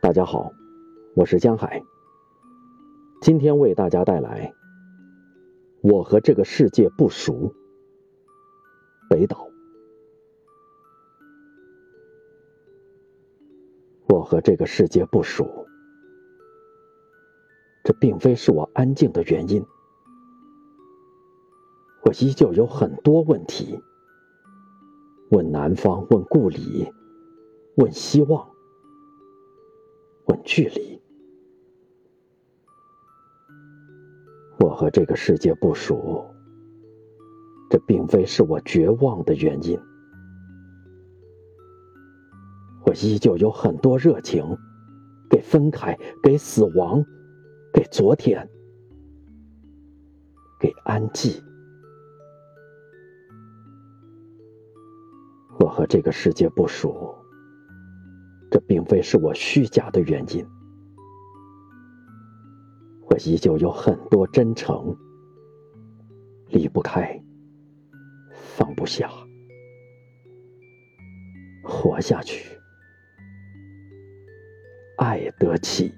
大家好，我是江海。今天为大家带来《我和这个世界不熟》。北岛。我和这个世界不熟，这并非是我安静的原因。我依旧有很多问题，问南方，问故里，问希望，问距离。我和这个世界不熟，这并非是我绝望的原因。我依旧有很多热情，给分开，给死亡，给昨天，给安寂。我和这个世界不熟，这并非是我虚假的原因。我依旧有很多真诚，离不开，放不下，活下去。爱得起。